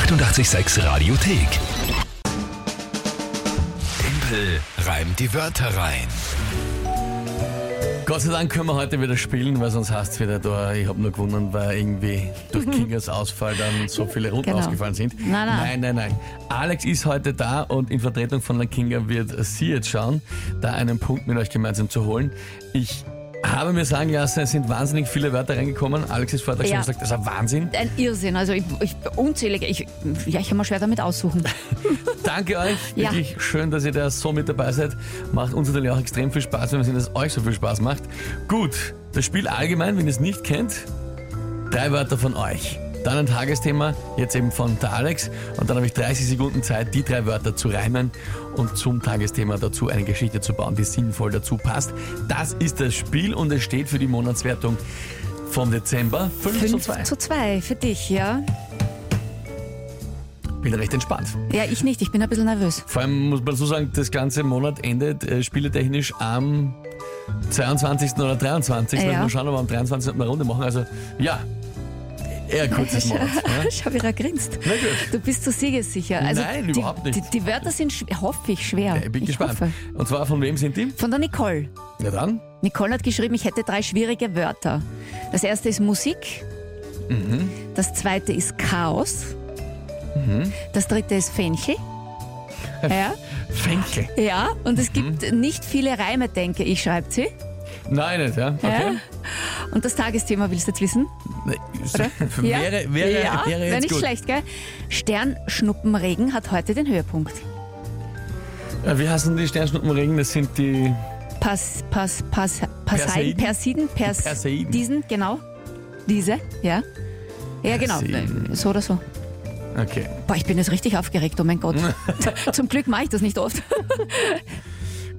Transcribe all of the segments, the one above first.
886 Radiothek. Tempel reimt die Wörter rein. Gott sei Dank können wir heute wieder spielen, weil sonst heißt es wieder da, ich habe nur gewonnen, weil irgendwie durch Kingas Ausfall dann so viele Runden Genau. ausgefallen sind. Nein, nein. nein, nein, nein. Alex ist heute da und in Vertretung von der Kinga wird sie jetzt schauen, da einen Punkt mit euch gemeinsam zu holen. Ich habe mir sagen lassen, es sind wahnsinnig viele Wörter reingekommen. Alex ist vorher schon Ja. gesagt, das ist ein Wahnsinn. Ein Irrsinn, also ich, ich, unzählige. Ich, ja, ich habe mal schwer damit aussuchen. Danke euch. Ja. Wirklich schön, dass ihr da so mit dabei seid. Macht uns natürlich auch extrem viel Spaß, wenn wir sehen, dass es euch so viel Spaß macht. Gut, das Spiel allgemein, wenn ihr es nicht kennt, drei Wörter von euch. Dann ein Tagesthema, jetzt eben von der Alex. Und dann habe ich 30 Sekunden Zeit, die drei Wörter zu reimen und zum Tagesthema dazu eine Geschichte zu bauen, die sinnvoll dazu passt. Das ist das Spiel und es steht für die Monatswertung vom Dezember 5, zu 5 2. zu 2 für dich, ja? Bin recht entspannt. Ja, ich nicht, ich bin ein bisschen nervös. Vor allem muss man so sagen, das ganze Monat endet äh, spieletechnisch am 22. oder 23. Ja. Mal schauen, ob wir am 23. eine Runde machen. Also ja, eher kurzes Monat. Ja? Schau, wie er grinst. Na gut. Du bist so siegessicher. Also Nein, die, überhaupt nicht. Die, die Wörter sind, schw- hoffe ich, schwer. Ich bin gespannt. Hoffe. Und zwar von wem sind die? Von der Nicole. Ja dann. Nicole hat geschrieben, ich hätte drei schwierige Wörter. Das erste ist Musik. Mhm. Das zweite ist Chaos. Das dritte ist Fenchel. Ja, Fenkel. ja, und es Mhm. gibt nicht viele Reime, denke ich, schreibt sie. Nein, nicht, ja. Okay. Ja. Und das Tagesthema willst du jetzt wissen? Nee, Oder? wäre, wäre, ja, wäre jetzt nicht gut. schlecht, gell? Sternschnuppenregen hat heute den Höhepunkt. Äh, Wie heißen die Sternschnuppenregen? Das sind die. Pass, pass, pass, Passeiden, Perseiden? Persiden, Pers, Perseiden. diesen, genau. Diese, ja. Ja, genau. Perseiden. So oder so. Okay. Boah, ich bin jetzt richtig aufgeregt, oh mein Gott. Zum Glück mache ich das nicht oft.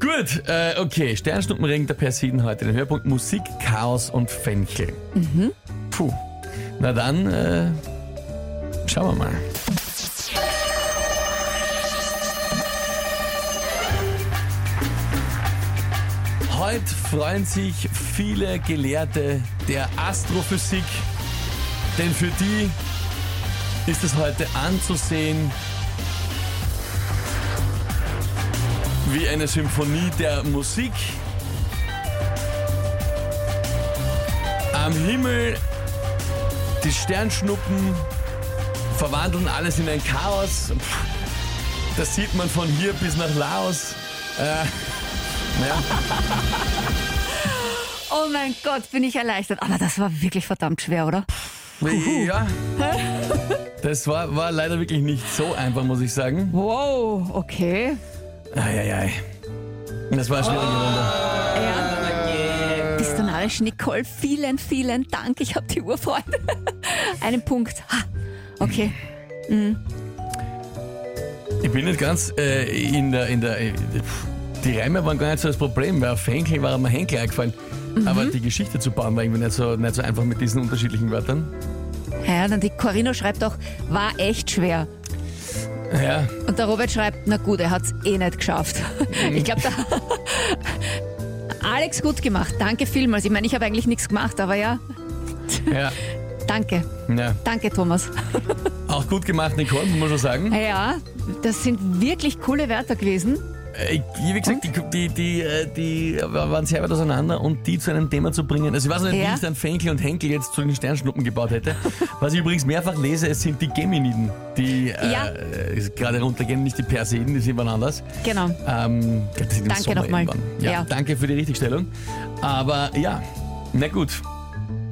Gut, äh, okay. Sternschnuppenregen der Persiden heute den Höhepunkt. Musik, Chaos und Fenchel. Mhm. Puh. Na dann, äh, schauen wir mal. Heute freuen sich viele Gelehrte der Astrophysik, denn für die ist es heute anzusehen wie eine Symphonie der Musik. Am Himmel die Sternschnuppen verwandeln alles in ein Chaos. Das sieht man von hier bis nach Laos. Äh, naja, Oh mein Gott, bin ich erleichtert. Aber das war wirklich verdammt schwer, oder? ja. Das war, war leider wirklich nicht so einfach, muss ich sagen. Wow, okay. Eieiei. Das war eine schwierige Runde. Ja. Narrisch, Nicole? Vielen, vielen Dank. Ich habe die Urfreude. Einen Punkt. Ha. Okay. Ich bin nicht ganz äh, in der. In der äh, die Reime waren gar nicht so das Problem, weil auf Henkel war mir Henkel eingefallen. Aber die Geschichte zu bauen war irgendwie nicht so, nicht so einfach mit diesen unterschiedlichen Wörtern. Ja, dann die Corinna schreibt auch, war echt schwer. Ja, Und der Robert schreibt, na gut, er hat's eh nicht geschafft. Ich glaube, da. Alex, gut gemacht. Danke vielmals. Ich meine, ich habe eigentlich nichts gemacht, aber ja, ja, danke. ja. Danke, Thomas. Auch gut gemacht, Nicole, muss man schon sagen. Ja, das sind wirklich coole Wörter gewesen. Äh, Wie gesagt, die, die, die, äh, die waren sehr weit auseinander und die zu einem Thema zu bringen. Also ich weiß nicht, wie Ja. ich dann Fenkel und Henkel jetzt zu den Sternschnuppen gebaut hätte. Was ich übrigens mehrfach lese, es sind die Geminiden, die Ja. äh, gerade runtergehen, nicht die Perseiden, die sind wann anders. Genau. Ähm, Danke nochmal. Ja, Ja. Danke für die Richtigstellung. Aber ja, na gut.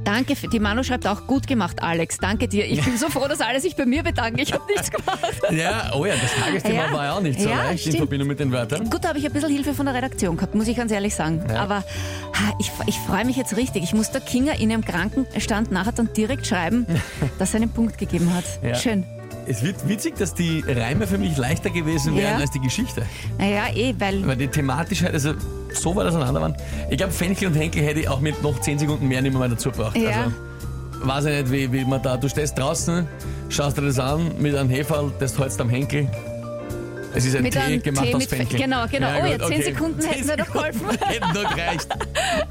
Danke, für, die Manu schreibt auch, gut gemacht, Alex. Danke dir. Ich bin so froh, dass alle sich bei mir bedanken. Ich habe nichts gemacht. Ja, oh ja, das Tagesthema Ja. war ja auch nicht so Ja, leicht in stimmt. Verbindung mit den Wörtern. Gut, da habe ich ein bisschen Hilfe von der Redaktion gehabt, muss ich ganz ehrlich sagen. Ja. Aber ha, ich, ich freue mich jetzt richtig. Ich muss der Kinga in ihrem Krankenstand nachher dann direkt schreiben, dass er einen Punkt gegeben hat. Ja. Schön. Es wird witzig, dass die Reime für mich leichter gewesen wären Ja. als die Geschichte. Naja, eh, weil Weil die thematisch halt, also so weit auseinander waren. Ich glaube, Fenchel und Henkel hätte ich auch mit noch 10 Sekunden mehr nicht mehr dazu gebraucht. Ja. Also, weiß ich nicht, wie, wie man da, du stehst draußen, schaust dir das an mit einem Heferl, das hältst am Henkel. Es ist ein Mit Tee gemacht Tee aus Fenchel. genau, genau. Oh ja, gut, zehn Sekunden hätten mir doch geholfen. Hätten nur gereicht.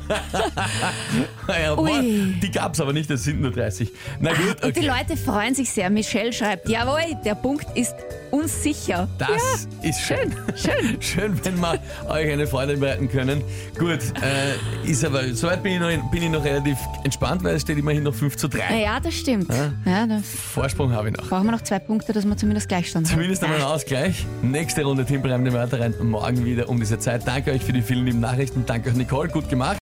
ja, boah, die gab es aber nicht, das sind nur 30. Na gut, Und die okay. Leute freuen sich sehr. Michelle schreibt, jawohl, der Punkt ist uns sicher. Das ist schön. Schön. Schön, wenn wir euch eine Freude bereiten können. Gut, äh, ist aber, soweit bin ich, noch, bin ich noch relativ entspannt, weil es steht immerhin noch 5 zu 3. Ja, das stimmt. Ja, da Vorsprung habe ich noch. brauchen wir noch zwei Punkte, dass wir zumindest Gleichstand haben. Zumindest einmal einen Ausgleich. Nächste Runde Team Breim die Wörter rein. Morgen wieder um diese Zeit. Danke euch für die vielen lieben Nachrichten. Danke auch Nicole. Gut gemacht.